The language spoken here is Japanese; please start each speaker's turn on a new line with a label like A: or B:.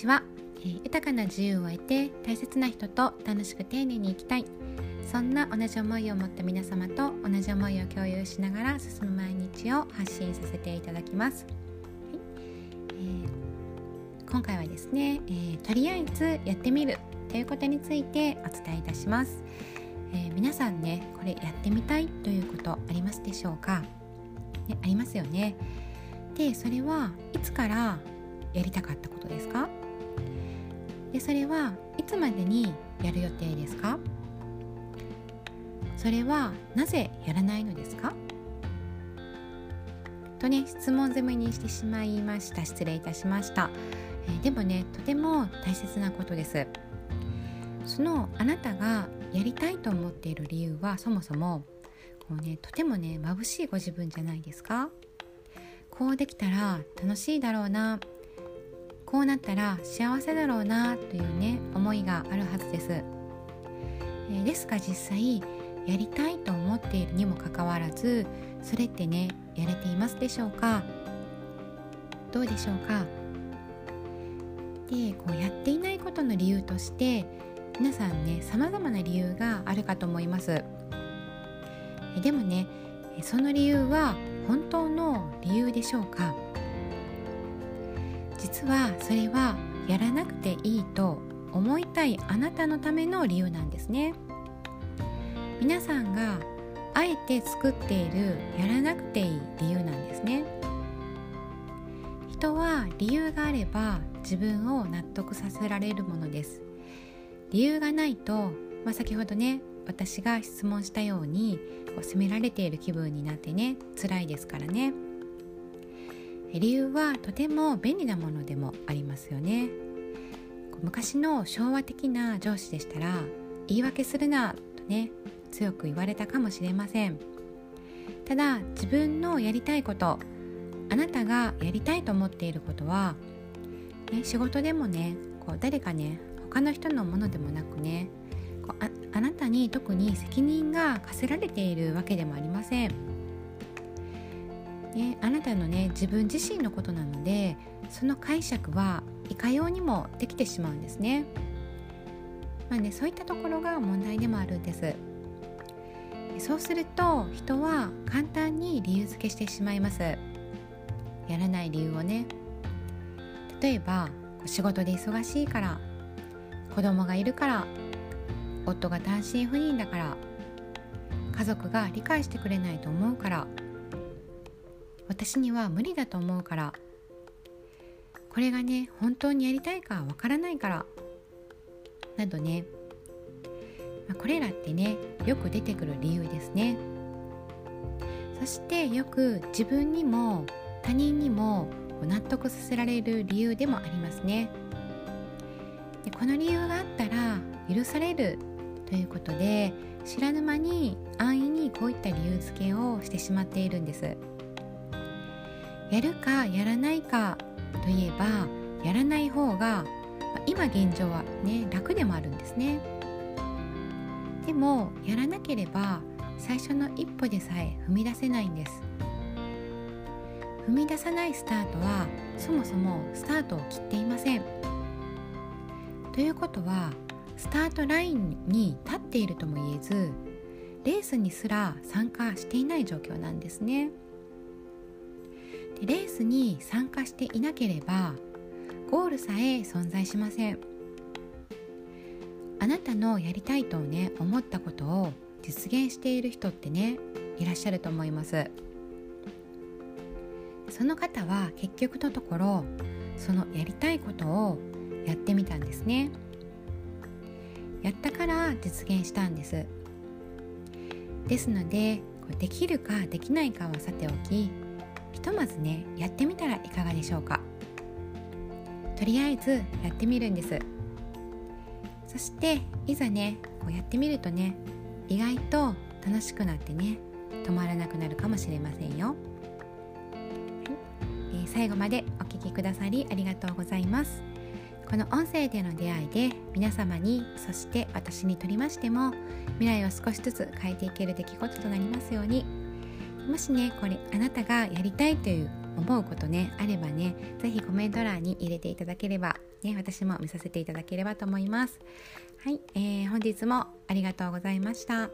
A: ちは、えー、豊かな自由を得て大切な人と楽しく丁寧に生きたい。そんな同じ思いを持った皆様と同じ思いを共有しながら進む毎日を発信させていただきます、はい。えー、今回はですね、えー、とりあえずやってみる。ということについてお伝えいたします、え皆さんねこれやってみたい。ということありますでしょうか、ね、ありますよね。でそれはいつからやりたかったことですか？でそれはいつまでにやる予定ですか？それはなぜやらないのですか？とね質問攻めにしてしまいました。失礼いたしました、えー、でもねとても大切なことです。そのあなたがやりたいと思っている理由はそもそもこうねとてもね眩しいご自分じゃないですか？こうできたら楽しいだろうな。こうなったら幸せだろうなというね思いがあるはずです、えー、ですが実際やりたいと思っているにもかかわらずそれってねやれていますでしょうか？どうでしょうか？でこうやっていないことの理由として皆さんね様々な理由があるかと思います。でもねその理由は本当の理由でしょうか？実はそれはやらなくていいと思いたいあなたのための理由なんですね。皆さんがあえて作っているやらなくていい理由なんですね。人は理由があれば自分を納得させられるものです。理由がないと、まあ、先ほどね私が質問したようにこう責められている気分になってね辛いですからね。理由はとても便利なものでもありますよね。昔の昭和的な上司でしたら言い訳するなとね強く言われたかもしれません。ただ自分のやりたいことあなたがやりたいと思っていることは、ね、仕事でもねこう誰かね他の人のものでもなくねこうああなたに特に責任が課せられているわけでもありません。ね、あなたのね自分自身のことなのでその解釈はいかようにもできてしまうんですね。まあねそういったところが問題でもあるんです。そうすると人は簡単に理由付けしてしまいます。やらない理由をね。例えば仕事で忙しいから子供がいるから夫が単身赴任だから家族が理解してくれないと思うから私には無理だと思うから。これがね本当にやりたいかわからないから。などね、まあ、これらってねよく出てくる理由ですね。そしてよく自分にも他人にも納得させられる理由でもありますね。でこの理由があったら許されるということで知らぬ間に安易にこういった理由付けをしてしまっているんです。やるかやらないかといえばやらない方が今現状はね楽でもあるんですね。でもやらなければ最初の一歩でさえ踏み出せないんです。踏み出さないスタートはそもそもスタートを切っていません。ということはスタートラインに立っているとも言えずレースにすら参加していない状況なんですね。レースに参加していなければゴールさえ存在しません。あなたのやりたいとね思ったことを実現している人ってねいらっしゃると思います。その方は結局のところそのやりたいことをやってみたんですね。やったから実現したんです。ですのでできるかできないかはさておきひとまずねやってみたらいかがでしょうか。とりあえずやってみるんです。そしていざねこうやってみるとね意外と楽しくなってね止まらなくなるかもしれませんよ、はい。えー、最後までお聴きくださりありがとうございます。この音声での出会いで皆様にそして私にとりましても未来を少しずつ変えていける出来事となりますようにもしねこれあなたがやりたいという思うことねあればね是非コメント欄に入れていただければ、ね、私も見させていただければと思います。はい、えー、本日もありがとうございました。